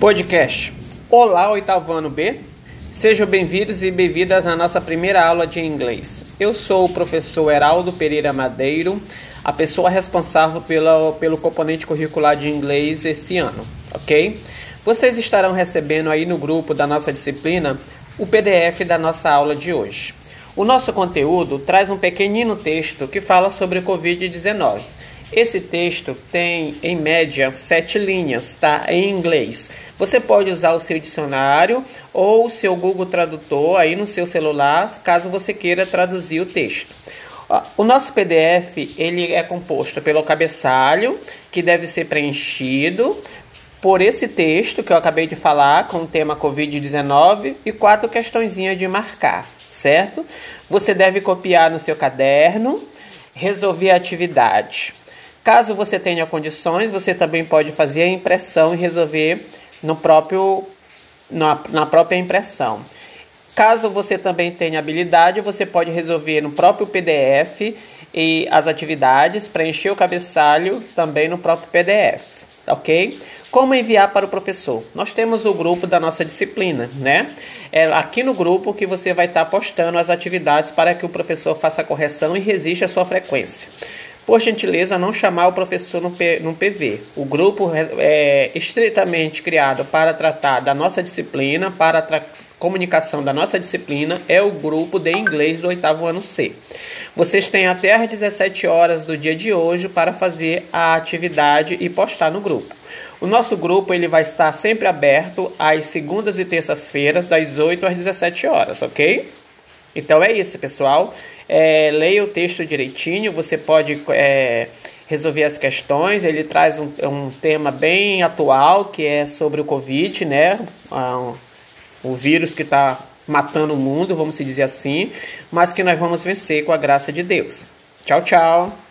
Podcast. Olá, oitavo ano B. Sejam bem-vindos e bem-vindas à nossa primeira aula de inglês. Eu sou o professor Heraldo Pereira Madeiro, a pessoa responsável pela, pelo componente curricular de inglês esse ano, ok? Vocês estarão recebendo aí no grupo da nossa disciplina o PDF da nossa aula de hoje. O nosso conteúdo traz um pequenino texto que fala sobre o Covid-19. Esse texto tem, em média, sete linhas, tá? Em inglês. Você pode usar o seu dicionário ou o seu Google Tradutor aí no seu celular, caso você queira traduzir o texto. O nosso PDF ele é composto pelo cabeçalho, que deve ser preenchido por esse texto que eu acabei de falar, com o tema Covid-19, e quatro questõezinhas de marcar, certo? Você deve copiar no seu caderno, resolver a atividade. Caso você tenha condições, você também pode fazer a impressão e resolver no próprio, na, na própria impressão. Caso você também tenha habilidade, você pode resolver no próprio PDF e as atividades, preencher o cabeçalho também no próprio PDF, ok? Como enviar para o professor? Nós temos o grupo da nossa disciplina, né? É aqui no grupo que você vai estar postando as atividades para que o professor faça a correção e resista a sua frequência. Por gentileza, não chamar o professor no, P, no PV. O grupo é, é estritamente criado para tratar da nossa disciplina, para a comunicação da nossa disciplina, é o grupo de inglês do oitavo ano C. Vocês têm até às 17 horas do dia de hoje para fazer a atividade e postar no grupo. O nosso grupo ele vai estar sempre aberto às segundas e terças-feiras, das 8 às 17 horas, ok? Então é isso, pessoal. É, leia o texto direitinho, você pode é, resolver as questões. Ele traz um, um, tema bem atual, que é sobre o Covid, né? Um, o vírus que está matando o mundo, vamos dizer assim, mas que nós vamos vencer com a graça de Deus. Tchau, tchau!